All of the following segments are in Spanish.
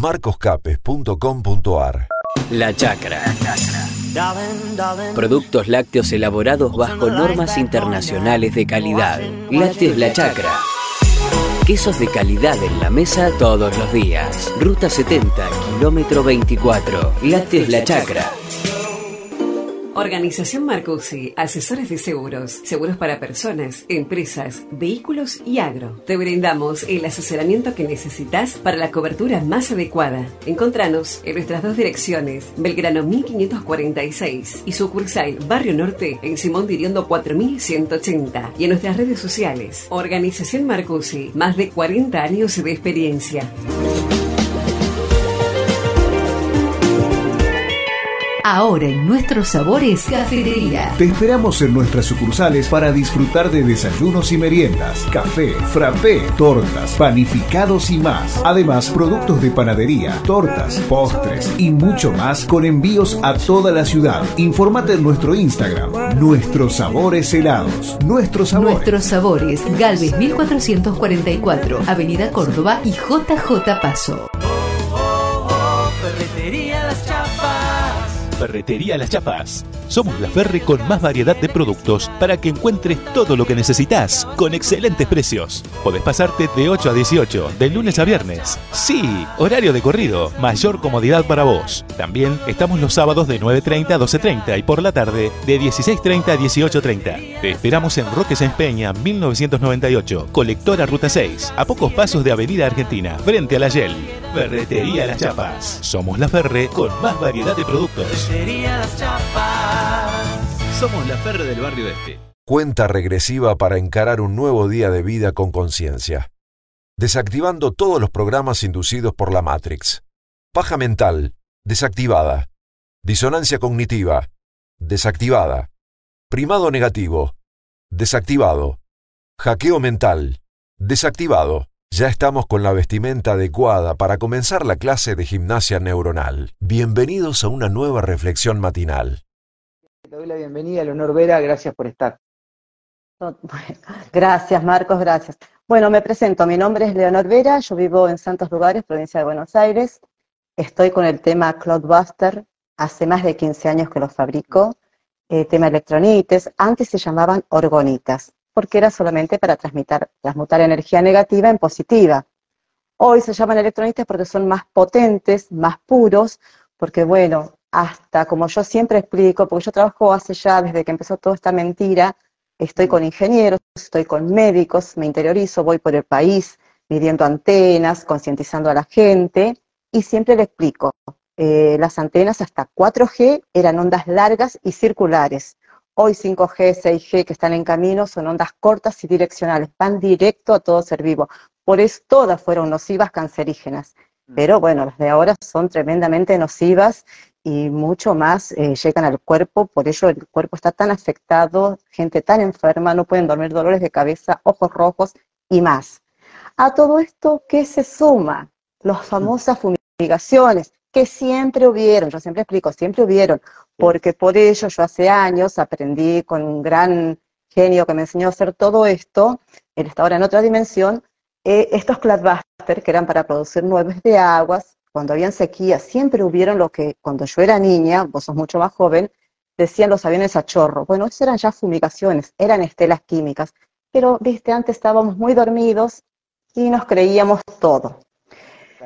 marcoscapes.com.ar La Chacra. Productos lácteos elaborados bajo normas internacionales de calidad. Lácteos La Chacra. Quesos de calidad en la mesa todos los días. Ruta 70, kilómetro 24. Lácteos La Chacra. Organización Marcusi, asesores de seguros, seguros para personas, empresas, vehículos y agro. Te brindamos el asesoramiento que necesitas para la cobertura más adecuada. Encontranos en nuestras dos direcciones, Belgrano 1546 y sucursal Barrio Norte en Simón Diriondo 4180 y en nuestras redes sociales. Organización Marcusi, más de 40 años de experiencia. Ahora en nuestros sabores cafetería. Te esperamos en nuestras sucursales para disfrutar de desayunos y meriendas, café, frappé, tortas, panificados y más. Además, productos de panadería, tortas, postres y mucho más con envíos a toda la ciudad. Informate en nuestro Instagram, Nuestros Sabores Helados. Nuestros Sabores. Nuestros sabores, Galvez 1444, Avenida Córdoba y JJ Paso. Ferretería Las Chapas. Somos la Ferre con más variedad de productos para que encuentres todo lo que necesitas con excelentes precios. Podés pasarte de 8 a 18, de lunes a viernes. Sí, horario de corrido, mayor comodidad para vos. También estamos los sábados de 9.30 a 12.30 y por la tarde de 16.30 a 18.30. Te esperamos en Roque Sáenz Peña, 1998, colectora Ruta 6, a pocos pasos de Avenida Argentina, frente a la Yel. Ferretería Las Chapas. Somos la Ferre con más variedad de productos. Somos la Ferre del barrio este. Cuenta regresiva para encarar un nuevo día de vida con conciencia. Desactivando todos los programas inducidos por la Matrix. Paja mental, desactivada. Disonancia cognitiva, desactivada. Primado negativo, desactivado. Hackeo mental, desactivado. Ya estamos con la vestimenta adecuada para comenzar la clase de gimnasia neuronal. Bienvenidos a una nueva reflexión matinal. Te doy la bienvenida, Leonor Vera, gracias por estar. Gracias, Marcos, gracias. Bueno, me presento, mi nombre es Leonor Vera, yo vivo en Santos Lugares, provincia de Buenos Aires. Estoy con el tema Cloudbuster, hace más de 15 años que lo fabrico. Eh, tema electronites, antes se llamaban orgonitas porque era solamente para transmitir, transmutar energía negativa en positiva. Hoy se llaman electronitas porque son más potentes, más puros, porque bueno, hasta como yo siempre explico, porque yo trabajo hace ya desde que empezó toda esta mentira, estoy con ingenieros, estoy con médicos, me interiorizo, voy por el país midiendo antenas, concientizando a la gente, y siempre le explico, eh, las antenas hasta 4G eran ondas largas y circulares. Hoy 5G, 6G que están en camino son ondas cortas y direccionales, van directo a todo ser vivo. Por eso todas fueron nocivas cancerígenas. Mm. Pero bueno, las de ahora son tremendamente nocivas y mucho más eh, llegan al cuerpo, por ello el cuerpo está tan afectado, gente tan enferma, no pueden dormir, dolores de cabeza, ojos rojos y más. A todo esto, ¿qué se suma? Las famosas fumigaciones, que siempre hubieron, yo siempre explico, siempre hubieron, porque por ello yo hace años aprendí con un gran genio que me enseñó a hacer todo esto, él está ahora en otra dimensión, eh, estos cladbusters que eran para producir nueves de aguas, cuando habían sequía, siempre hubieron lo que cuando yo era niña, vos sos mucho más joven, decían los aviones a chorro. Bueno, eso eran ya fumigaciones, eran estelas químicas, pero viste, antes estábamos muy dormidos y nos creíamos todo.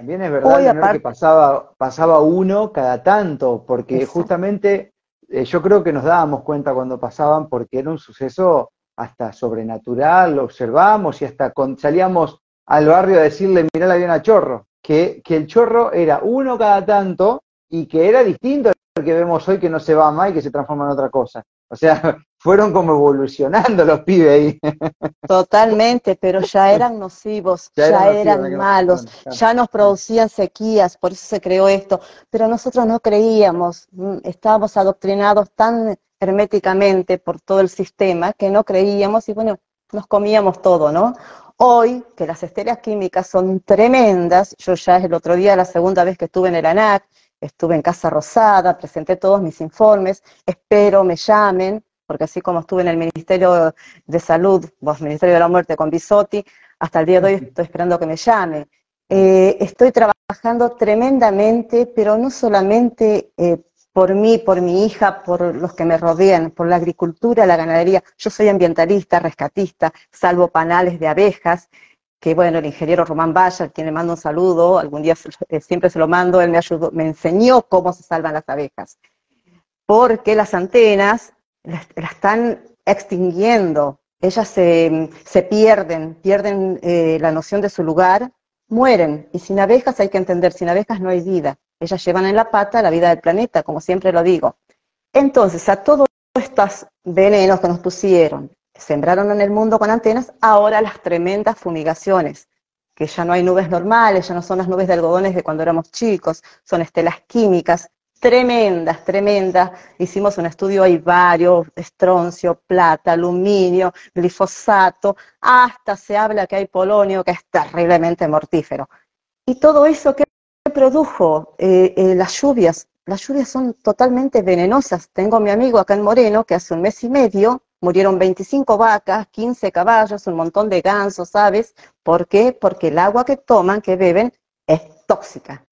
También es verdad que pasaba, pasaba uno cada tanto, porque justamente eh, yo creo que nos dábamos cuenta cuando pasaban porque era un suceso hasta sobrenatural, lo observamos y hasta salíamos al barrio a decirle, mirá la avión a chorro, que, que el chorro era uno cada tanto y que era distinto al que vemos hoy que no se va más y que se transforma en otra cosa. O sea, fueron como evolucionando los pibes ahí. Totalmente, pero ya eran nocivos, ya, eran, malos, ya nos producían sequías, por eso se creó esto. Pero nosotros no creíamos, mm, estábamos adoctrinados tan herméticamente por todo el sistema que no creíamos y bueno, nos comíamos todo, ¿no? Hoy, que las estelas químicas son tremendas, yo ya es el otro día, la segunda vez que estuve en el ANAC, estuve en Casa Rosada, presenté todos mis informes, espero me llamen, porque así como estuve en el Ministerio de Salud, vos, Ministerio de la Muerte con Bisotti, hasta el día de hoy estoy esperando que me llame. Eh, estoy trabajando tremendamente, pero no solamente eh, por mí, por mi hija, por los que me rodean, por la agricultura, la ganadería. Yo soy ambientalista, rescatista, salvo panales de abejas, que bueno, el ingeniero Román Bayer, quien le mando un saludo, algún día eh, siempre se lo mando, él me ayudó, me enseñó cómo se salvan las abejas. Porque las antenas las, están extinguiendo, ellas se, pierden, pierden eh, la noción de su lugar, mueren. Y sin abejas hay que entender, sin abejas no hay vida. Ellas llevan en la pata la vida del planeta, como siempre lo digo. Entonces, a todos estos venenos que nos pusieron, sembraron en el mundo con antenas, ahora las tremendas fumigaciones, que ya no hay nubes normales, ya no son las nubes de algodones de cuando éramos chicos, son estelas químicas, tremendas, tremendas. Hicimos un estudio, hay varios, estroncio, plata, aluminio, glifosato, hasta se habla que hay polonio, que es terriblemente mortífero. Y todo eso que produjo eh, eh, las lluvias. Las lluvias son totalmente venenosas. Tengo a mi amigo acá en Moreno que hace un mes y medio murieron 25 vacas, 15 caballos, un montón de gansos, aves. ¿Por qué? Porque el agua que toman, que beben, es tóxica.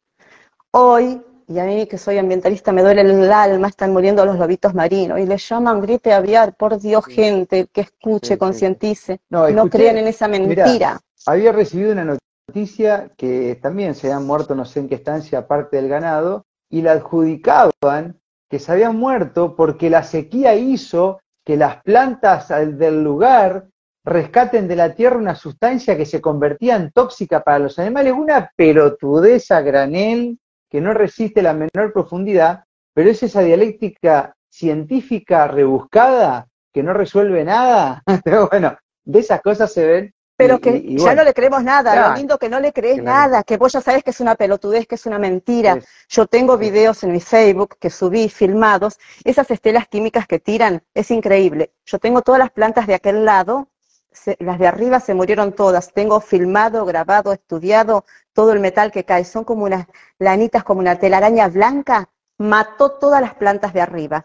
Hoy, y a mí que soy ambientalista me duele el alma, están muriendo los lobitos marinos y le llaman gripe aviar. Por Dios, gente, que escuche, concientice. No, crean en esa mentira. había recibido una noticia que también se habían muerto no sé en qué estancia parte del ganado y la adjudicaban que se habían muerto porque la sequía hizo que las plantas del lugar rescaten de la tierra una sustancia que se convertía en tóxica para los animales, una pelotudeza granel que no resiste la menor profundidad, pero es esa dialéctica científica rebuscada que no resuelve nada. Pero bueno, de esas cosas se ven pero que ya no le creemos nada, lo lindo que no le crees nada, que vos ya sabes que es una pelotudez, que es una mentira. Yo tengo videos en mi Facebook que subí filmados, esas estelas químicas que tiran, es increíble. Yo tengo todas las plantas de aquel lado, las de arriba se murieron todas, tengo filmado, grabado, estudiado todo el metal que cae, son como unas lanitas, como una telaraña blanca, mató todas las plantas de arriba.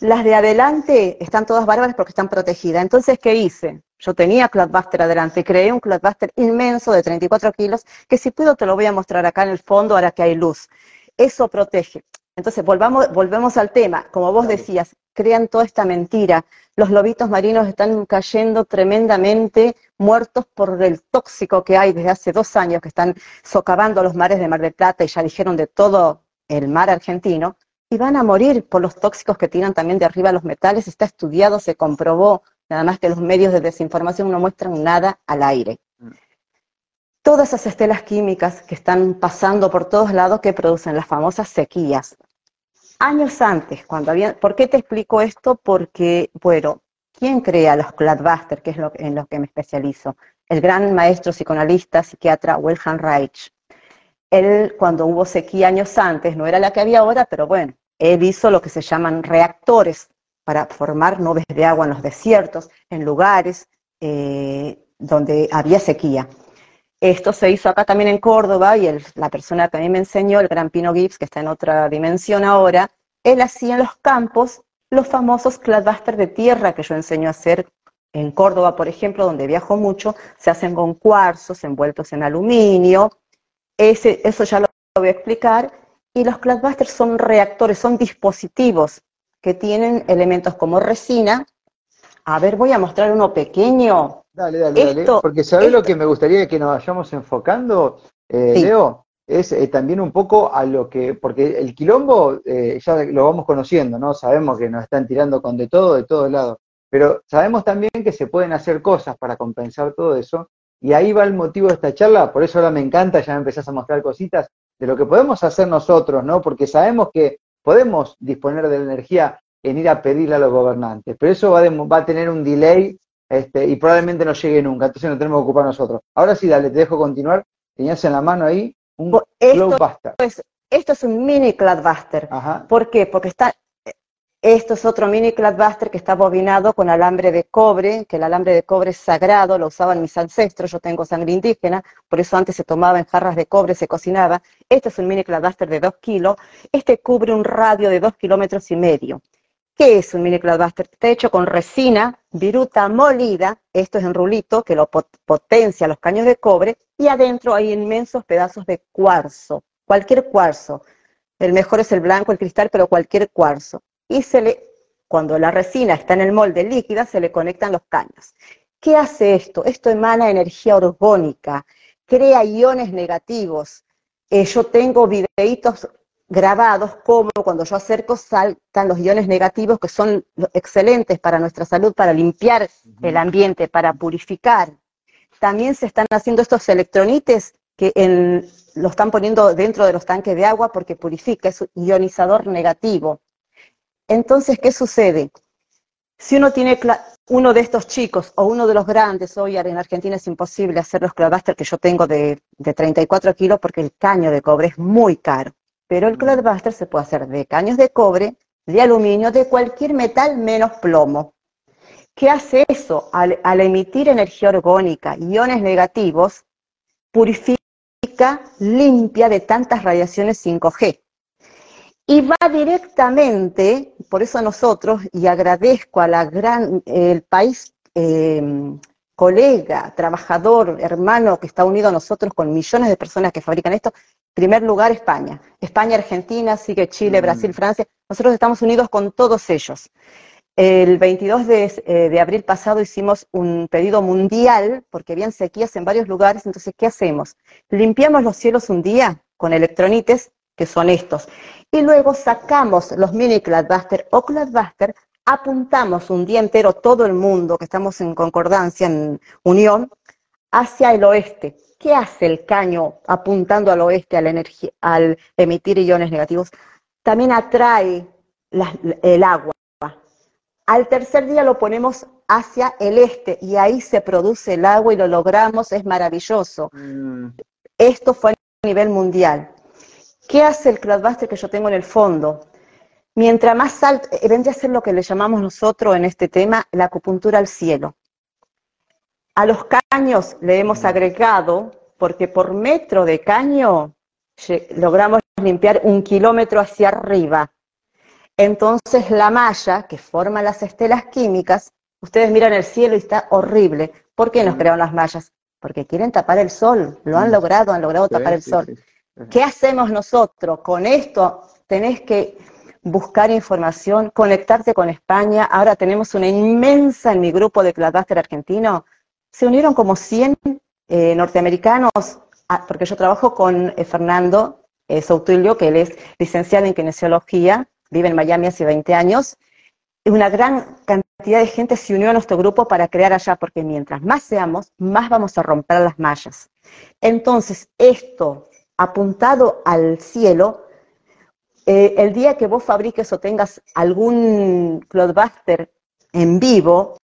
Las de adelante están todas bárbaras porque están protegidas. Entonces, ¿qué hice? Yo tenía Cloudbuster adelante, creé un Cloudbuster inmenso de 34 kilos, que si puedo te lo voy a mostrar acá en el fondo ahora que hay luz. Eso protege. Entonces, volvamos, volvemos al tema. Como vos decías, crean toda esta mentira. Los lobitos marinos están cayendo tremendamente, muertos por el tóxico que hay desde hace dos años, que están socavando los mares de Mar del Plata y ya dijeron de todo el mar argentino y van a morir por los tóxicos que tiran también de arriba los metales. Está estudiado, se comprobó, nada más que los medios de desinformación no muestran nada al aire. Mm. Todas esas estelas químicas que están pasando por todos lados que producen las famosas sequías. Años antes, cuando había... ¿Por qué te explico esto? Porque, bueno, ¿quién crea los Cladbuster, que es lo, en lo que me especializo? El gran maestro psicoanalista, psiquiatra Wilhelm Reich él cuando hubo sequía años antes, no era la que había ahora, pero bueno, él hizo lo que se llaman reactores para formar nubes de agua en los desiertos, en lugares eh, donde había sequía. Esto se hizo acá también en Córdoba y la persona que me enseñó, el gran Pino Gibbs, que está en otra dimensión ahora, él hacía en los campos los famosos cladbuster de tierra que yo enseño a hacer en Córdoba, por ejemplo, donde viajo mucho, se hacen con cuarzos envueltos en aluminio, eso ya lo voy a explicar. Y los Cloudbusters son reactores, son dispositivos que tienen elementos como resina. A ver, voy a mostrar uno pequeño. Dale, dale, dale. Porque ¿sabes lo que me gustaría que nos vayamos enfocando, eh, Leo? Es eh, también un poco a lo que, porque el quilombo eh, ya lo vamos conociendo, ¿no? Sabemos que nos están tirando con de todo, de todos lados. Pero sabemos también que se pueden hacer cosas para compensar todo eso y ahí va el motivo de esta charla, por eso ahora me encanta, ya me empezás a mostrar cositas de lo que podemos hacer nosotros, ¿no? Porque sabemos que podemos disponer de la energía en ir a pedirle a los gobernantes, pero eso va, va a tener un delay este, y probablemente no llegue nunca, entonces no tenemos que ocupar nosotros. Ahora sí, dale, te dejo continuar. Tenías en la mano ahí un Cloudbuster. esto es un mini Cloudbuster. ¿Por qué? Porque está esto es otro mini Cladbuster que está bobinado con alambre de cobre, que el alambre de cobre es sagrado, lo usaban mis ancestros, yo tengo sangre indígena, por eso antes se tomaba en jarras de cobre, se cocinaba. Este es un mini Cladbuster de 2 kilos, este cubre un radio de 2 kilómetros y medio. ¿Qué es un mini cloudbuster? Está hecho con resina, viruta molida, esto es en rulito, que lo potencia los caños de cobre, y adentro hay inmensos pedazos de cuarzo, cualquier cuarzo. El mejor es el blanco, el cristal, pero cualquier cuarzo. Y se le, cuando la resina está en el molde líquida, se le conectan los caños. ¿Qué hace esto? Esto emana energía orgónica, crea iones negativos. Eh, yo tengo videitos grabados como cuando yo acerco saltan los iones negativos que son excelentes para nuestra salud, para limpiar el ambiente, para purificar. También se están haciendo estos electronites que lo están poniendo dentro de los tanques de agua porque purifica, es un ionizador negativo. Entonces, ¿qué sucede? Si uno tiene uno de estos chicos o uno de los grandes, hoy en Argentina es imposible hacer los Cloudbuster que yo tengo de, de 34 kilos porque el caño de cobre es muy caro pero el Cloudbuster se puede hacer de caños de cobre, de aluminio, de cualquier metal menos plomo. ¿Qué hace eso? Al, emitir energía orgónica, iones negativos, purifica, limpia de tantas radiaciones 5G. Y va directamente, por eso nosotros, y agradezco a la gran, el país em, colega, trabajador, hermano que está unido a nosotros con millones de personas que fabrican esto, primer lugar España. España, Argentina, sigue Chile, mm. Brasil, Francia. Nosotros estamos unidos con todos ellos. El 22 eh, de, abril pasado hicimos un pedido mundial porque habían sequías en varios lugares. Entonces, ¿qué hacemos? Limpiamos los cielos un día con electronites, que son estos, y luego sacamos los mini Cloudbuster o Cloudbuster, apuntamos un día entero todo el mundo, que estamos en concordancia, en unión, hacia el oeste. ¿Qué hace el caño apuntando al oeste al, energía, al emitir iones negativos? También atrae el agua. Al tercer día lo ponemos hacia el este y ahí se produce el agua y lo logramos, es maravilloso. Mm. Esto fue a nivel mundial. ¿Qué hace el Cloudbuster que yo tengo en el fondo? Mientras más alto, vendría a ser lo que le llamamos nosotros en este tema la acupuntura al cielo. A los caños le hemos agregado, porque por metro de caño logramos limpiar un kilómetro hacia arriba. Entonces la malla que forma las estelas químicas, ustedes miran el cielo y está horrible. ¿Por qué nos crearon las mallas? Porque quieren tapar el sol, lo han mm. logrado, han logrado tapar el sol. ¿Qué hacemos nosotros? Con esto tenés que buscar información, conectarte con España. Ahora tenemos una inmensa en mi grupo de Cloudbuster argentino, se unieron como 100 eh, norteamericanos, porque yo trabajo con eh, Fernando eh, Soutilio, que él es licenciado en kinesiología, vive en Miami hace 20 años. Y una gran cantidad de gente se unió a nuestro grupo para crear allá, porque mientras más seamos, más vamos a romper las mallas. Entonces, esto apuntado al cielo, el día que vos fabriques o tengas algún Cloudbuster en vivo,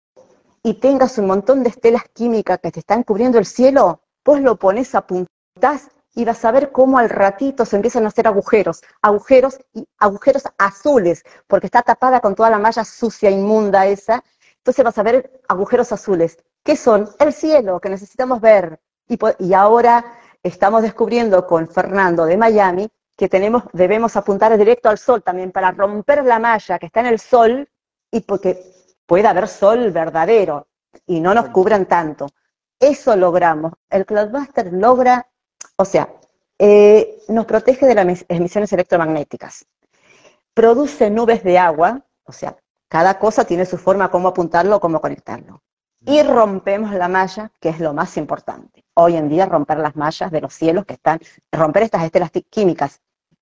y tengas un montón de estelas químicas que te están cubriendo el cielo, vos lo pones, apuntás y vas a ver cómo al ratito se empiezan a hacer agujeros, agujeros y agujeros azules, porque está tapada con toda la malla sucia, inmunda esa. Entonces vas a ver agujeros azules. ¿Qué son? El cielo, que necesitamos ver. Y, y ahora estamos descubriendo con Fernando de Miami que tenemos, debemos apuntar directo al sol también para romper la malla que está en el sol y porque pueda haber sol verdadero y no nos cubran tanto. Eso logramos. El Cloudbuster logra, o sea, eh, nos protege de las emisiones electromagnéticas. Produce nubes de agua, o sea, cada cosa tiene su forma, cómo apuntarlo, cómo conectarlo. Y rompemos la malla, que es lo más importante. Hoy en día romper las mallas de los cielos que están, romper estas estelas químicas.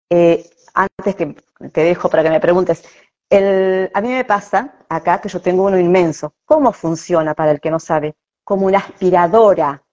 Eh, antes que te dejo para que me preguntes, a mí me pasa acá que yo tengo uno inmenso. ¿Cómo funciona para el que no sabe? Como una aspiradora.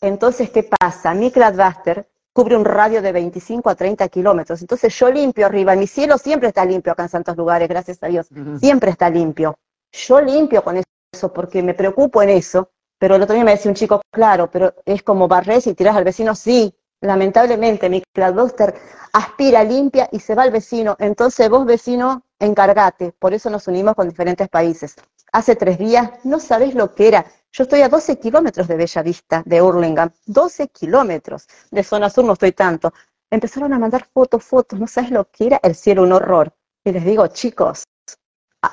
Entonces, ¿qué pasa? Mi Cloudbuster cubre un radio de 25 a 30 kilómetros. Entonces yo limpio arriba. Mi cielo siempre está limpio acá en santos lugares, gracias a Dios. Siempre está limpio. Yo limpio con eso porque me preocupo en eso. Pero el otro día me decía un chico, claro, pero es como barres y tiras al vecino. Sí, lamentablemente mi Cloudbuster aspira, limpia y se va al vecino. Entonces vos, vecino, encargate. Por eso nos unimos con diferentes países. Hace tres días no sabés lo que era. Yo estoy a 12 kilómetros de Bella Vista, de Hurlingham. 12 kilómetros. De zona sur no estoy tanto. Empezaron a mandar fotos, fotos. No sabes lo que era el cielo, un horror. Y les digo, chicos,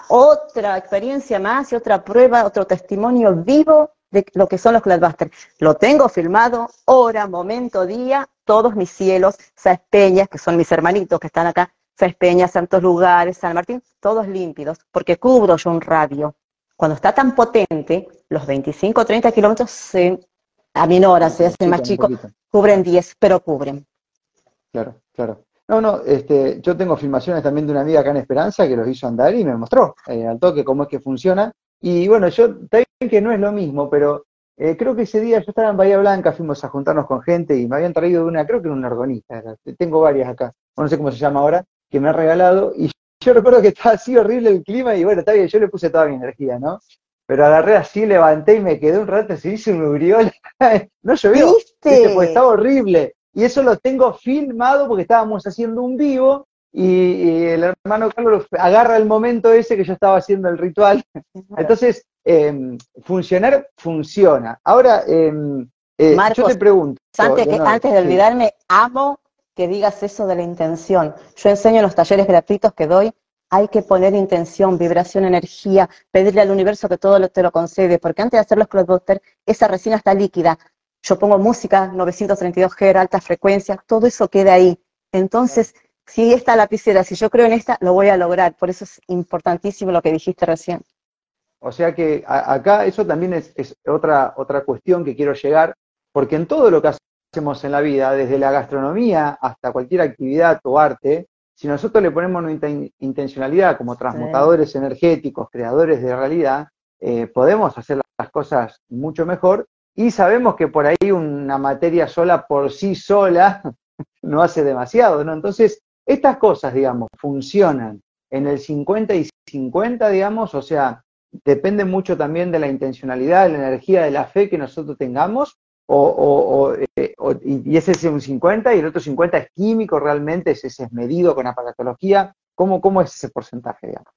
otra experiencia más y otra prueba, otro testimonio vivo de lo que son los Cloudbusters. Lo tengo filmado, hora, momento, día, todos mis cielos, Sáez Peñas, que son mis hermanitos que están acá, Sáez Peñas, Santos Lugares, San Martín, todos límpidos, porque cubro yo un radio. Cuando está tan potente, los 25 o 30 kilómetros se aminoran, se hacen más chicos, cubren 10, pero cubren. Claro, claro. No, no, este, yo tengo filmaciones también de una amiga acá en Esperanza que los hizo andar y me mostró eh, al toque cómo es que funciona. Y bueno, yo también que no es lo mismo, pero eh, creo que ese día yo estaba en Bahía Blanca, fuimos a juntarnos con gente y me habían traído una, creo que era una argonista, tengo varias acá, no sé cómo se llama ahora, que me ha regalado y yo recuerdo que estaba así horrible el clima y bueno, está bien, yo le puse toda mi energía, ¿no? Pero agarré así, levanté y me quedé un rato, se hizo un no llovió, ¿viste? Pues estaba horrible y eso lo tengo filmado porque estábamos haciendo un vivo y, el hermano Carlos agarra el momento ese que yo estaba haciendo el ritual. Entonces, em, funcionar funciona. Ahora, em, eh, yo te pregunto. Antes, antes de olvidarme, amo que digas eso de la intención. Yo enseño en los talleres gratuitos que doy, hay que poner intención, vibración, energía, pedirle al universo que todo te lo concede, porque antes de hacer los Cloudbuster, esa resina está líquida, yo pongo música, 932 Hz, alta frecuencia, todo eso queda ahí. Entonces, si esta lapicera, si yo creo en esta, lo voy a lograr. Por eso es importantísimo lo que dijiste recién. O sea que acá eso también es, otra, otra cuestión que quiero llegar, porque en todo lo que hacemos en la vida, desde la gastronomía hasta cualquier actividad o arte, si nosotros le ponemos una intencionalidad como transmutadores energéticos, creadores de realidad, eh, podemos hacer las cosas mucho mejor y sabemos que por ahí una materia sola por sí sola no hace demasiado, ¿no? Entonces, estas cosas, digamos, funcionan en el 50 y 50, digamos, o sea, depende mucho también de la intencionalidad, de la energía, de la fe que nosotros tengamos, o, eh, y ese es un 50 y el otro 50 es químico realmente, ese es medido con aparatología. ¿Cómo, ¿Cómo es ese porcentaje, digamos?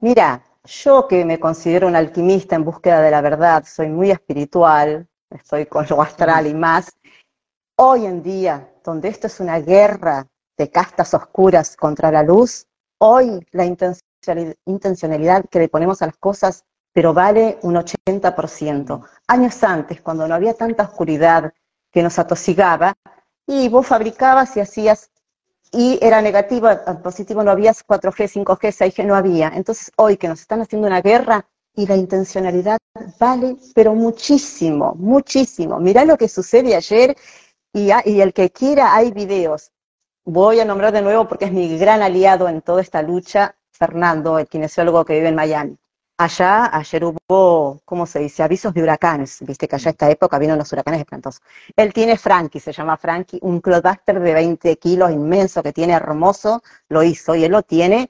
Mira, yo que me considero un alquimista en búsqueda de la verdad, soy muy espiritual, estoy con lo astral y más, hoy en día, donde esto es una guerra de castas oscuras contra la luz, hoy la intencionalidad que le ponemos a las cosas, pero vale un 80%. Años antes, cuando no había tanta oscuridad que nos atosigaba, y vos fabricabas y hacías y era negativo, positivo no había 4G, 5G, 6G no había. Entonces hoy que nos están haciendo una guerra y la intencionalidad vale, pero muchísimo, muchísimo. Mirá lo que sucede ayer y, y el que quiera hay videos. Voy a nombrar de nuevo porque es mi gran aliado en toda esta lucha, Fernando, el kinesiólogo que vive en Miami. Allá ayer hubo, ¿cómo se dice? Avisos de huracanes. Viste que allá esta época vino los huracanes espantosos. Él tiene Frankie, se llama Frankie, un Cloudbuster de 20 kilos inmenso que tiene hermoso, lo hizo y él lo tiene.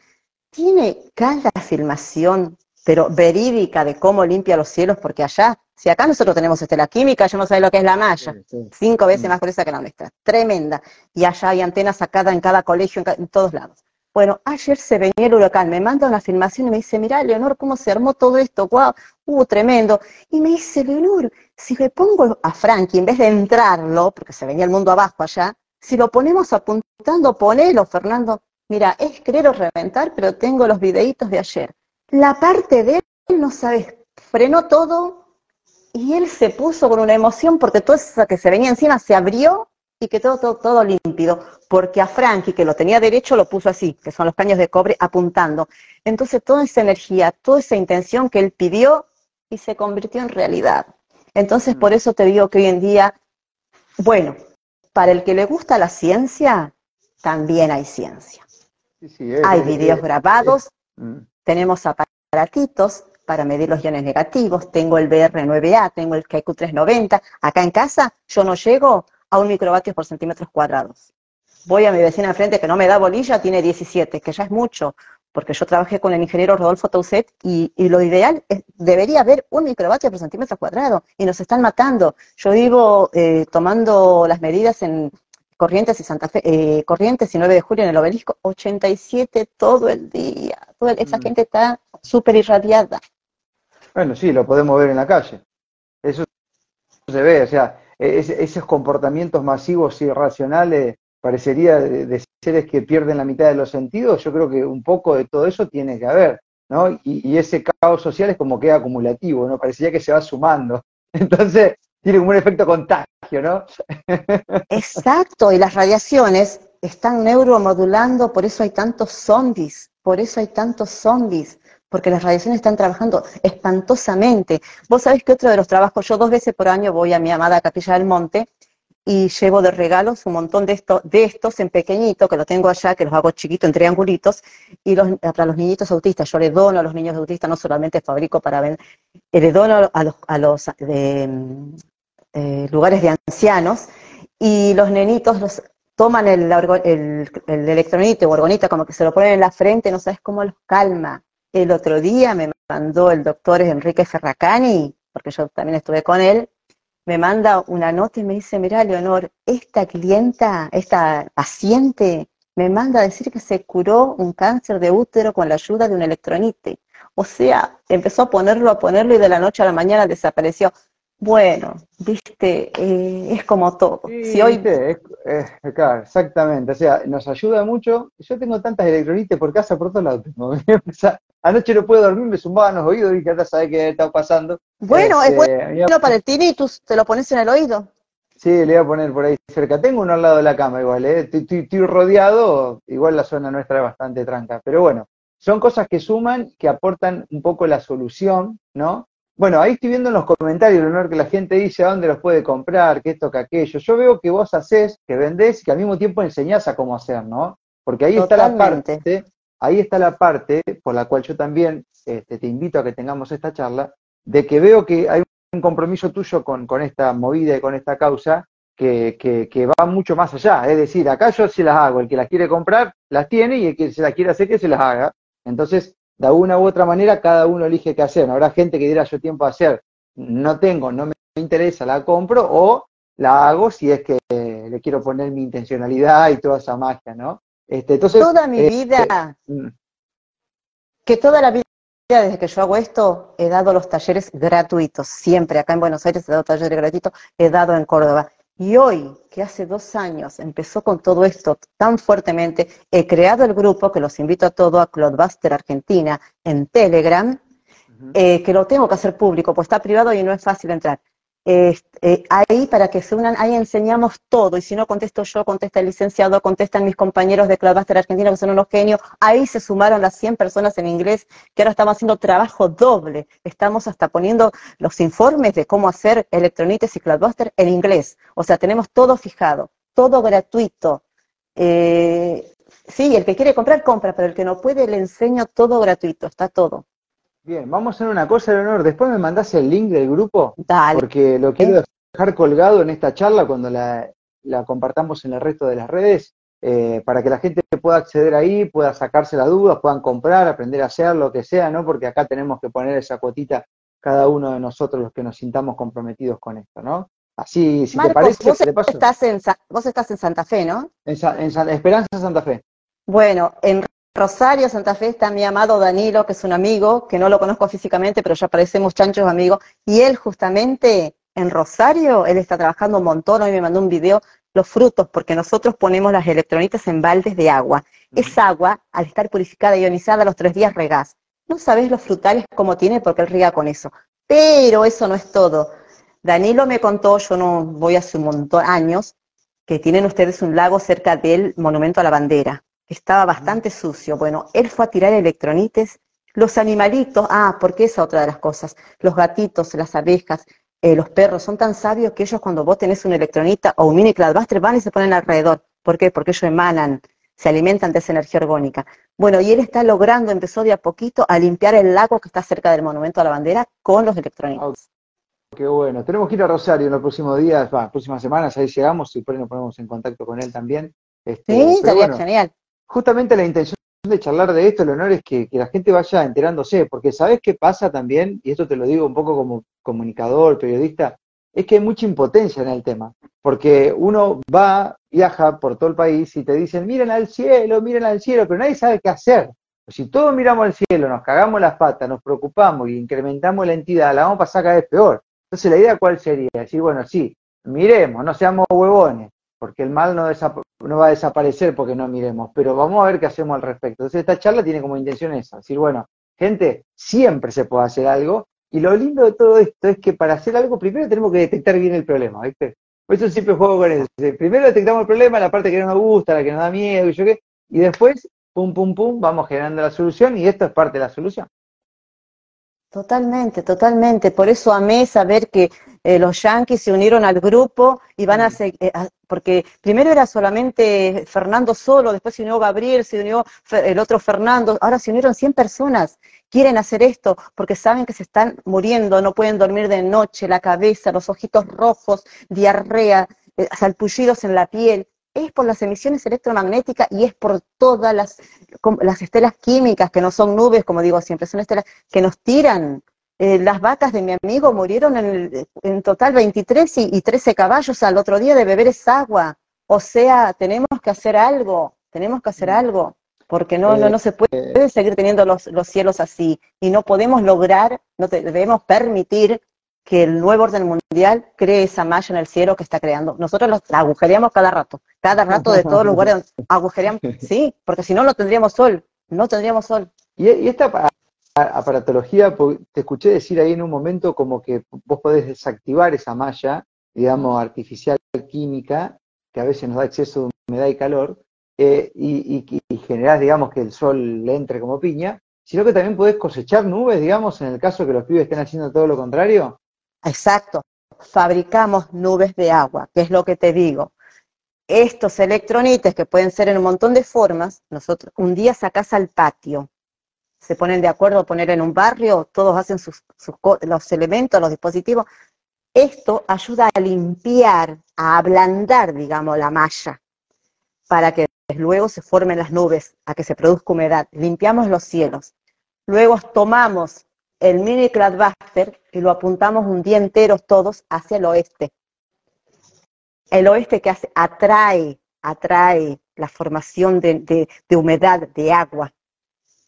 Tiene cada filmación, pero verídica de cómo limpia los cielos, porque allá, si acá nosotros tenemos este, la química, yo no sé lo que es la malla, cinco veces mm. más gruesa que la nuestra, tremenda. Y allá hay antenas sacadas en cada colegio, en todos lados. Bueno, ayer se venía el huracán, me manda una filmación y me dice, mira, Leonor, cómo se armó todo esto, wow, uh, tremendo. Y me dice, Leonor, si le pongo a Frankie, en vez de entrarlo, porque se venía el mundo abajo allá, si lo ponemos apuntando, ponelo, Fernando. Mira, es querer o reventar, pero tengo los videitos de ayer. La parte de él, no sabes, frenó todo y él se puso con una emoción porque todo eso que se venía encima se abrió y que todo, todo, todo límpido, porque a Frankie, que lo tenía derecho, lo puso así, que son los caños de cobre, apuntando. Entonces toda esa energía, toda esa intención que él pidió y se convirtió en realidad. Entonces por mm. eso te digo que hoy en día, bueno, para el que le gusta la ciencia, también hay ciencia. hay videos grabados, mm. tenemos aparatitos para medir los iones negativos, tengo el BR9A, tengo el KQ390, acá en casa yo no llego a un microvatio por centímetros cuadrados. Voy a mi vecina enfrente que no me da bolilla, tiene 17, que ya es mucho, porque yo trabajé con el ingeniero Rodolfo Tauset y, lo ideal es, debería haber un microvatio por centímetro cuadrado y nos están matando. Yo vivo eh, tomando las medidas en Corrientes y Santa Fe, eh, Corrientes y 9 de julio en el obelisco, 87 todo el día. esa mm. gente está súper irradiada. Bueno, sí, lo podemos ver en la calle. Eso se ve, o sea, e-, esos comportamientos masivos y irracionales parecería de, seres que pierden la mitad de los sentidos, yo creo que un poco de todo eso tiene que haber. ¿no? Y, ese caos social es como queda acumulativo, ¿no? Parecía que se va sumando. Entonces, tiene como un efecto contagio, ¿no? Exacto, y las radiaciones están neuromodulando, por eso hay tantos zombies, por eso hay tantos zombies, porque las radiaciones están trabajando espantosamente. Vos sabés que otro de los trabajos, yo dos veces por año voy a mi amada Capilla del Monte y llevo de regalos un montón de, estos, de estos en pequeñito, que lo tengo allá, que los hago chiquito en triangulitos, y los, para los niñitos autistas, yo le dono a los niños autistas, no solamente fabrico para ver, eh, le dono a los, a los eh, lugares de ancianos, y los nenitos los toman el, el, el o orgonita, como que se lo ponen en la frente, no sabes cómo los calma. El otro día me mandó el doctor Enrique Ferracani, porque yo también estuve con él, me manda una nota y me dice, mira, Leonor, esta clienta, esta paciente, me manda a decir que se curó un cáncer de útero con la ayuda de un electronite. O sea, empezó a ponerlo, a ponerlo y de la noche a la mañana desapareció. Bueno, viste, eh, es como todo. si hoy... claro, exactamente. O sea, nos ayuda mucho. Yo tengo tantas electronites por casa, por todos lados. Anoche no puedo dormir, me zumbaban los oídos y ya sabes qué está pasando. Bueno, es este, bueno para el tinnitus, te lo pones en el oído. Sí, le voy a poner por ahí cerca. Tengo uno al lado de la cama igual, ¿eh? estoy, rodeado, igual la zona nuestra es bastante tranca. Pero bueno, son cosas que suman, que aportan un poco la solución, ¿no? Bueno, ahí estoy viendo en los comentarios, Leonor, que la gente dice a dónde los puede comprar, que esto, que aquello. Yo veo que vos haces, que vendés y que al mismo tiempo enseñás a cómo hacer, ¿no? Porque ahí está la parte ahí está la parte por la cual yo también este, te invito a que tengamos esta charla, de que veo que hay un compromiso tuyo con, esta movida y con esta causa que, que, va mucho más allá. Es decir, acá yo sí las hago, el que las quiere comprar las tiene y el que se las quiere hacer que se las haga. Entonces, de una u otra manera, cada uno elige qué hacer. Habrá gente que dirá yo tiempo a hacer, no tengo, no me interesa, la compro o la hago si es que le quiero poner mi intencionalidad y toda esa magia, ¿no? Este, toda mi este, vida, mm. que toda la vida desde que yo hago esto, he dado los talleres gratuitos, siempre acá en Buenos Aires he dado talleres gratuitos, he dado en Córdoba. Y hoy, que hace dos años empezó con todo esto tan fuertemente, he creado el grupo, que los invito a todos, a Cloudbuster Argentina, en Telegram, eh, que lo tengo que hacer público, pues está privado y no es fácil entrar. Eh, ahí para que se unan, ahí enseñamos todo, y si no contesto yo, contesta el licenciado, contestan mis compañeros de Cloudbuster Argentina, que son unos genios, ahí se sumaron las 100 personas en inglés, que ahora estamos haciendo trabajo doble, estamos hasta poniendo los informes de cómo hacer electronites y Cloudbuster en inglés, o sea, tenemos todo fijado, todo gratuito. Eh, sí, el que quiere comprar, compra, pero el que no puede, le enseño todo gratuito, está todo. Bien, vamos a hacer una cosa, Leonor. Después me mandás el link del grupo. Dale. Porque lo quiero dejar colgado en esta charla cuando la, compartamos en el resto de las redes, eh, para que la gente pueda acceder ahí, pueda sacarse las dudas, puedan comprar, aprender a hacer lo que sea, ¿no? Porque acá tenemos que poner esa cuotita cada uno de nosotros los que nos sintamos comprometidos con esto, ¿no? Así, si te parece, vos, Estás en, vos estás en Santa Fe, ¿no? En, en Esperanza Santa Fe. Bueno, en Rosario, Santa Fe, está mi amado Danilo, que es un amigo, que no lo conozco físicamente, pero ya parecemos chanchos amigos, y él justamente en Rosario, él está trabajando un montón, hoy me mandó un video, los frutos, porque nosotros ponemos las electronitas en baldes de agua. Es agua, al estar purificada y ionizada, los tres días regás. No sabes los frutales como tiene porque él riega con eso. Pero eso no es todo. Danilo me contó, yo no voy hace un montón de años, que tienen ustedes un lago cerca del Monumento a la Bandera estaba bastante sucio. Bueno, él fue a tirar electronites. Los animalitos, ah, porque esa otra de las cosas. Los gatitos, las abejas, eh, los perros son tan sabios que ellos cuando vos tenés un electronita o un mini cloudbuster van y se ponen alrededor. ¿Por qué? Porque ellos emanan, se alimentan de esa energía orgónica. Bueno, y él está logrando, empezó de a poquito a limpiar el lago que está cerca del Monumento a la Bandera con los electronitos. Qué bueno. Tenemos que ir a Rosario en los próximos días, las próximas semanas, ahí llegamos y por ahí nos ponemos en contacto con él también. Este, sí, estaría genial justamente la intención de charlar de esto, Leonor, es que, la gente vaya enterándose, porque ¿sabes qué pasa también? Y esto te lo digo un poco como comunicador, periodista, es que hay mucha impotencia en el tema, porque uno va, viaja por todo el país y te dicen, miren al cielo, miren al cielo, pero nadie sabe qué hacer. Si todos miramos al cielo, nos cagamos las patas, nos preocupamos y incrementamos la entidad, la vamos a pasar cada vez peor. Entonces, ¿la idea cuál sería? Decir, bueno, sí, miremos, no seamos huevones, porque el mal no, va a desaparecer porque no miremos, pero vamos a ver qué hacemos al respecto. Entonces esta charla tiene como intención esa, decir, bueno, gente, siempre se puede hacer algo. Y lo lindo de todo esto es que para hacer algo, primero tenemos que detectar bien el problema, ¿viste? Por eso siempre juego con eso. Primero detectamos el problema, la parte que no nos gusta, la que nos da miedo, y yo qué, y después, pum, pum, pum, vamos generando la solución, y esto es parte de la solución. Totalmente, totalmente. Por eso amé saber que eh, los yanquis se unieron al grupo y van a, seguir, eh, porque primero era solamente Fernando solo, después se unió Gabriel, se unió el otro Fernando, ahora se unieron 100 personas. Quieren hacer esto porque saben que se están muriendo, no pueden dormir de noche, la cabeza, los ojitos rojos, diarrea, eh, salpullidos en la piel. Es por las emisiones electromagnéticas y es por todas las, las estelas químicas, que no son nubes, como digo siempre, son estelas que nos tiran eh, las vacas de mi amigo murieron en, en total 23 y, 13 caballos al otro día de beber esa agua. O sea, tenemos que hacer algo, tenemos que hacer mm. algo, porque no, no, no se puede eh. seguir teniendo los, los cielos así y no podemos lograr, no debemos permitir que el nuevo orden mundial cree esa malla en el cielo que está creando. Nosotros los, la agujereamos cada rato, cada rato de todos los lugares agujereamos, sí, porque si no, no tendríamos sol, no tendríamos sol. Y, y esta aparatología, te escuché decir ahí en un momento como que vos podés desactivar esa malla, digamos, artificial química, que a veces nos da exceso de humedad y calor, eh, y, y, generás, digamos, que el sol le entre como piña, sino que también podés cosechar nubes, digamos, en el caso que los pibes estén haciendo todo lo contrario. Exacto. Fabricamos nubes de agua, que es lo que te digo. Estos electronites, que pueden ser en un montón de formas, nosotros un día sacás al patio, se ponen de acuerdo a poner en un barrio, todos hacen sus, los elementos, los dispositivos. Esto ayuda a limpiar, a ablandar, digamos, la malla, para que luego se formen las nubes, a que se produzca humedad. Limpiamos los cielos. Luego tomamos el mini Cloudbuster y lo apuntamos un día entero todos hacia el oeste. El oeste que hace, atrae, atrae la formación de humedad, de agua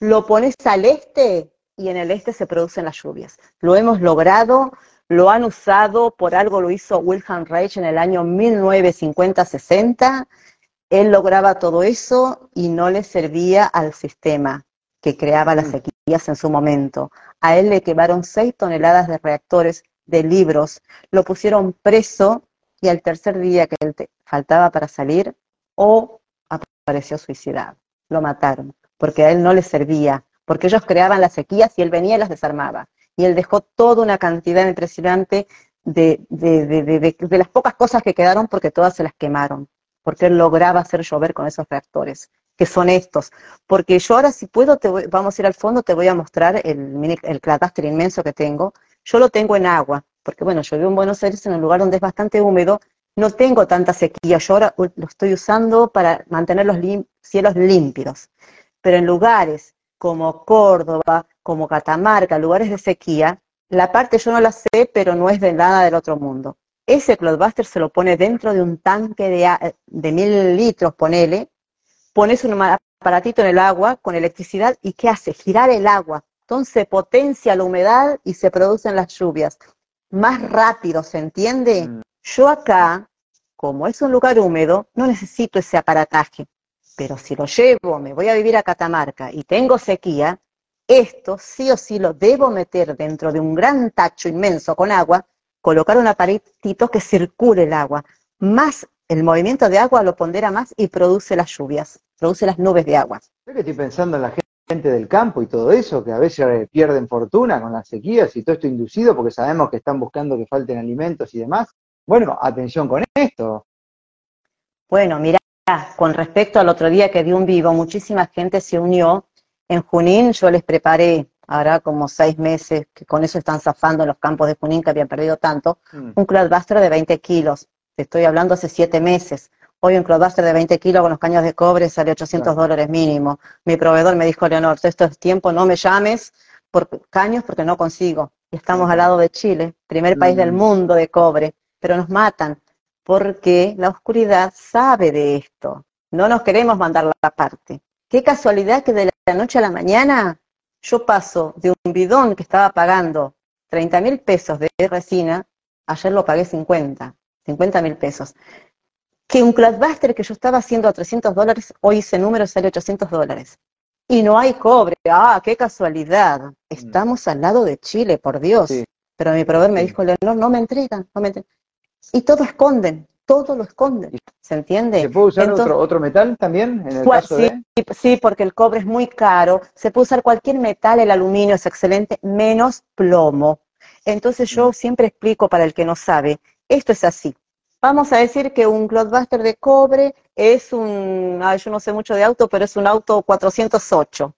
lo pones al este y en el este se producen las lluvias. Lo hemos logrado, lo han usado, por algo lo hizo Wilhelm Reich en el año 1950-60. Él lograba todo eso y no le servía al sistema que creaba las mm. sequías en su momento. A él le quemaron seis toneladas de reactores de libros, lo pusieron preso y al tercer día que él faltaba para salir, o apareció suicidado. Lo mataron porque a él no le servía, porque ellos creaban las sequías y él venía y las desarmaba. Y él dejó toda una cantidad impresionante de, de, las pocas cosas que quedaron porque todas se las quemaron, porque él lograba hacer llover con esos reactores, que son estos. Porque yo ahora si puedo, te vamos a ir al fondo, te voy a mostrar el, mini, el inmenso que tengo. Yo lo tengo en agua, porque bueno, yo vivo en Buenos Aires en un lugar donde es bastante húmedo, no tengo tanta sequía, yo ahora lo estoy usando para mantener los cielos limpios pero en lugares como Córdoba, como Catamarca, lugares de sequía, la parte yo no la sé, pero no es de nada del otro mundo. Ese Cloudbuster se lo pone dentro de un tanque de, de mil litros, ponele, pones un aparatito en el agua con electricidad y ¿qué hace? Girar el agua. Entonces potencia la humedad y se producen las lluvias. Más rápido, ¿se entiende? Mm. Yo acá, como es un lugar húmedo, no necesito ese aparataje. Pero si lo llevo, me voy a vivir a Catamarca y tengo sequía, esto sí o sí lo debo meter dentro de un gran tacho inmenso con agua, colocar un aparatito que circule el agua. Más el movimiento de agua lo pondera más y produce las lluvias, produce las nubes de agua. Yo que estoy pensando en la gente del campo y todo eso, que a veces pierden fortuna con las sequías y todo esto inducido porque sabemos que están buscando que falten alimentos y demás. Bueno, atención con esto. Bueno, mira, con respecto al otro día que di un vivo, muchísima gente se unió. En Junín yo les preparé, ahora como seis meses, que con eso están zafando en los campos de Junín que habían perdido tanto, mm. un cloudbuster de 20 kilos. Te estoy hablando hace siete meses. Hoy un cloudbuster de 20 kilos con los caños de cobre sale 800 dólares mínimo. Mi proveedor me dijo, Leonor, esto es tiempo, no me llames por caños porque no consigo. Y estamos al lado de Chile, primer país del mm. mundo de cobre, pero nos matan porque la oscuridad sabe de esto. No nos queremos mandar la parte. Qué casualidad que de la noche a la mañana yo paso de un bidón que estaba pagando 30 mil pesos de resina, ayer lo pagué 50, 50 mil pesos. Que un Cloudbuster que yo estaba haciendo a 300 dólares, hoy ese número sale 800 dólares. y no hay cobre. Ah, qué casualidad. Mm. Estamos al lado de Chile, por Dios. Pero mi proveedor me dijo, Leonor, no me entregan, no me entregan. Y todo esconden, todo lo esconden, ¿se entiende? ¿Se puede usar otro, otro metal también en el caso sí, sí, porque el cobre es muy caro, se puede usar cualquier metal, el aluminio es excelente, menos plomo. Entonces yo mm. siempre explico para el que no sabe, esto es así. Vamos a decir que un Cloudbuster de cobre es un, yo no sé mucho de auto, pero es un auto 408.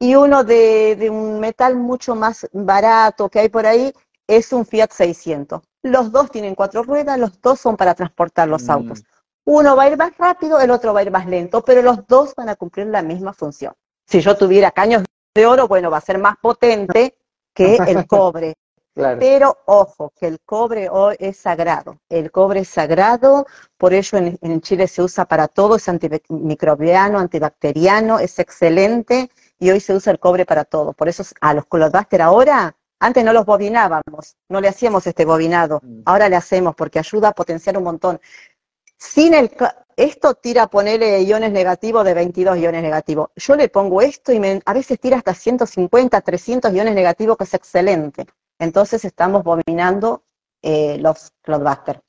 Y uno de, de un metal mucho más barato que hay por ahí es un Fiat 600. Los dos tienen cuatro ruedas, los dos son para transportar los mm. autos. Uno va a ir más rápido, el otro va a ir más lento, pero los dos van a cumplir la misma función. Si yo tuviera caños de oro, bueno, va a ser más potente que el cobre. Pero ojo, que el cobre hoy es sagrado. El cobre es sagrado, por ello en, Chile se usa para todo, es antimicrobiano, antibacteriano, es excelente y hoy se usa el cobre para todo. Por eso a los Cloudbuster ahora, antes no los bobinábamos, no le hacíamos este bobinado, mm. ahora le hacemos porque ayuda a potenciar un montón. Sin el, esto tira, ponerle iones negativos de 22 iones negativos. Yo le pongo esto y a veces tira hasta 150, 300 iones negativos, que es excelente. Entonces estamos dominando eh, los Cloudbuster.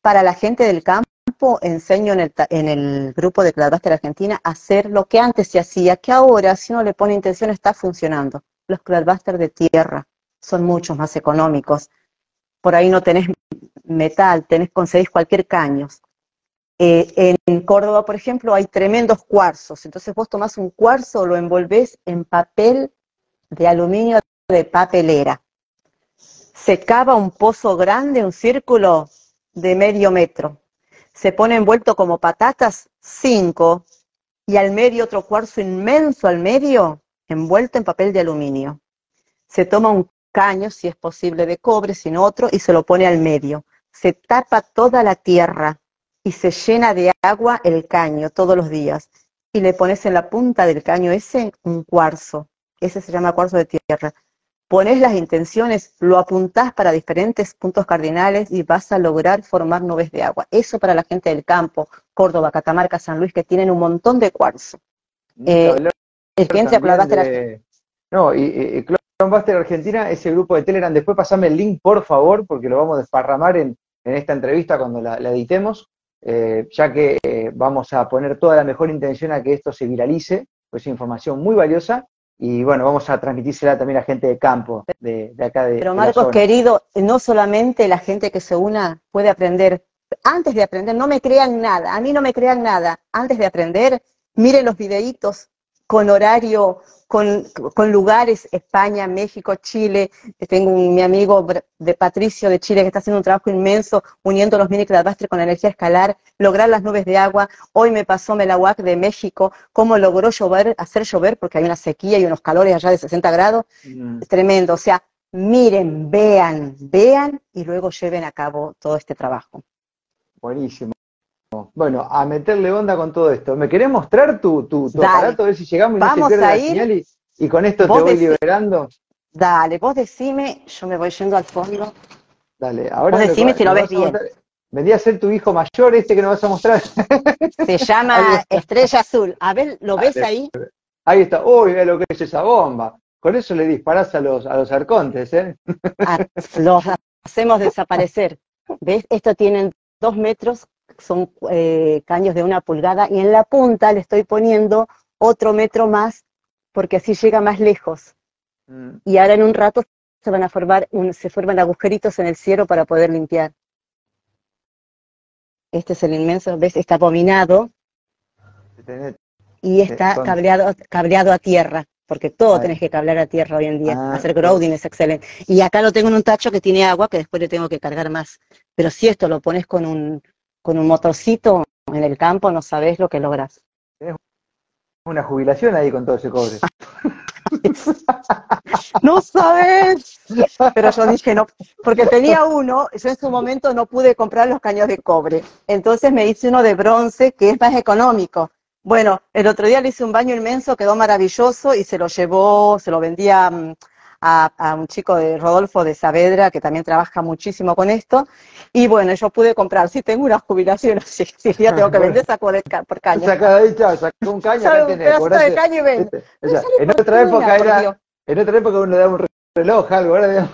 Para la gente del campo, enseño en el, grupo de Cloudbuster Argentina a hacer lo que antes se hacía, que ahora, si uno le pone intención, está funcionando. Los Cloudbuster de tierra son muchos más económicos. Por ahí no tenés metal, tenés, conseguís cualquier caño. Eh, en Córdoba, por ejemplo, hay tremendos cuarzos. Entonces vos tomás un cuarzo, lo envolvés en papel de aluminio de papelera se cava un pozo grande, un círculo de medio metro. Se pone envuelto como patatas, cinco, y al medio otro cuarzo inmenso al medio, envuelto en papel de aluminio. Se toma un caño, si es posible de cobre, sin otro, y se lo pone al medio. Se tapa toda la tierra y se llena de agua el caño todos los días. Y le pones en la punta del caño ese un cuarzo. Ese se llama cuarzo de tierra pones las intenciones, lo apuntás para diferentes puntos cardinales y vas a lograr formar nubes de agua. Eso para la gente del campo, Córdoba, Catamarca, San Luis, que tienen un montón de cuarzo. Eh, el que entre a No, y, y Clonbuster Argentina, ese grupo de Telegram, después pasame el link, por favor, porque lo vamos a desparramar en, esta entrevista cuando la, editemos, eh, ya que eh, vamos a poner toda la mejor intención a que esto se viralice, pues es información muy valiosa y bueno, vamos a transmitírsela también a gente de campo, de, acá de. Pero Marcos, querido, no solamente la gente que se una puede aprender, antes de aprender, no me crean nada, a mí no me crean nada, antes de aprender, miren los videitos con horario, con, lugares, España, México, Chile. Tengo un, mi amigo de Patricio de Chile que está haciendo un trabajo inmenso uniendo los mini cladastres con energía escalar, lograr las nubes de agua. Hoy me pasó Melahuac de México, cómo logró llover, hacer llover, porque hay una sequía y unos calores allá de 60 grados. Mm. Tremendo. O sea, miren, vean, vean y luego lleven a cabo todo este trabajo. Buenísimo. Bueno, a meterle onda con todo esto. ¿Me querés mostrar tu, tu, aparato? A ver si llegamos y Vamos no se pierde a la señal y, con esto te voy liberando. Dale, vos decime, yo me voy yendo al fondo. Dale, ahora. Vos decime si lo ves bien. Vendría a ser tu hijo mayor este que nos vas a mostrar. Se llama Estrella Azul. A ver, ¿lo ves ahí? Ahí está. Uy, ve lo que es esa bomba. Con eso le disparás a los, a los arcontes, ¿eh? los hacemos desaparecer. ¿Ves? Esto tienen dos metros son eh, caños de una pulgada y en la punta le estoy poniendo otro metro más porque así llega más lejos. Mm. Y ahora en un rato se van a formar, se forman agujeritos en el cielo para poder limpiar. Este es el inmenso, ¿ves? Está abominado y está cableado, cableado a tierra, porque todo tenés que cablear a tierra hoy en día. Ah, Hacer grounding es excelente. Y acá lo tengo en un tacho que tiene agua, que después le tengo que cargar más. Pero si esto lo pones con un, con un motorcito en el campo no sabes lo que logras. una jubilación ahí con todo ese cobre. no sabes. Pero yo dije no, porque tenía uno, yo en su momento no pude comprar los caños de cobre. Entonces me hice uno de bronce que es más económico. Bueno, el otro día le hice un baño inmenso, quedó maravilloso y se lo llevó, se lo vendía mm, a, un chico de Rodolfo de Saavedra, que también trabaja muchísimo con esto. Y bueno, yo pude comprar, sí, tengo una jubilación, sí, sí ya tengo que vender, saco de, por caña. Saca de saca un caña, un pedazo de caña y vende. en otra época era, en otra época uno daba un reloj, algo, ahora digamos.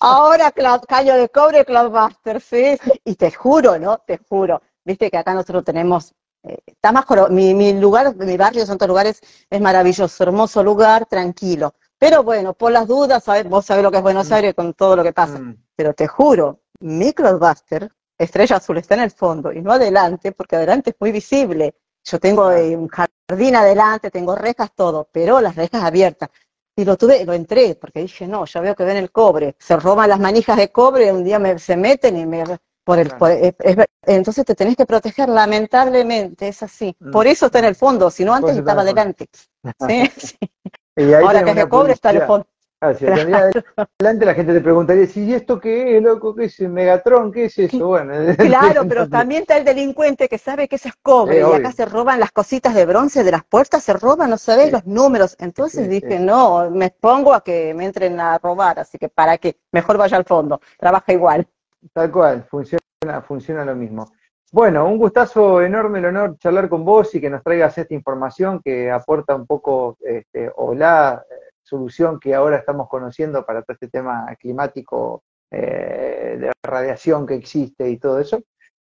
Ahora caño de cobre, Cloudbuster, sí. Y te juro, ¿no? Te juro. Viste que acá nosotros tenemos eh, está más mi, mi lugar, mi barrio, Santos Lugares, es maravilloso, hermoso lugar, tranquilo. Pero bueno, por las dudas, vos sabés lo que es Buenos mm. Aires con todo lo que pasa. Mm. Pero te juro, mi Cloudbuster, Estrella Azul, está en el fondo y no adelante, porque adelante es muy visible. Yo tengo eh, un jardín adelante, tengo rejas, todo, pero las rejas abiertas. Y lo tuve, lo entré, porque dije, no, ya veo que ven el cobre. Se roban las manijas de cobre, un día me, se meten y me... Por el, entonces te tenés que proteger, lamentablemente, es así. Mm. Por eso está en el fondo, si no antes estaba adelante. ¿Sí? sí. Ahora que es de cobre está el fondo. Ah, si adelante la gente te preguntaría, ¿y esto qué es, loco? ¿Qué es Megatron? ¿Qué es eso? Bueno, claro, pero también está el delincuente que sabe que eso es cobre, y acá se roban las cositas de bronce de las puertas, se roban, no sabés los números. Entonces dije, no, me expongo a que me entren a robar, así que para qué, mejor vaya al fondo, trabaja igual. Tal cual, funciona, funciona lo mismo. Bueno, un gustazo enorme, el honor charlar con vos y que nos traigas esta información que aporta un poco, este, o la solución que ahora estamos conociendo para todo este tema climático, eh, de radiación que existe y todo eso.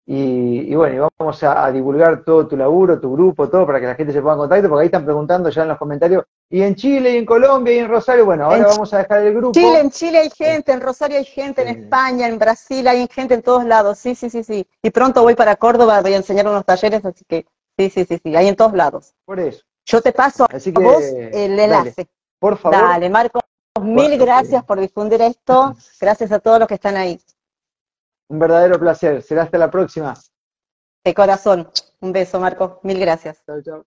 Y, bueno, vamos a, divulgar todo tu laburo, tu grupo, todo para que la gente se ponga en contacto, porque ahí están preguntando ya en los comentarios, y en Chile, y en Colombia, y en Rosario, bueno, ahora vamos a dejar el grupo. Chile, en Chile hay gente, en Rosario hay gente, en España, en Brasil hay gente en todos lados, sí, sí, sí, sí. Y pronto voy para Córdoba, voy a enseñar unos talleres, así que sí, sí, sí, sí, hay en todos lados. Por eso. Yo te paso a vos el enlace. por favor. Dale, Marco, mil gracias por difundir esto, gracias a todos los que están ahí. Un verdadero placer, será hasta la próxima. De corazón. Un beso, Marco. Mil gracias. Chao, chao.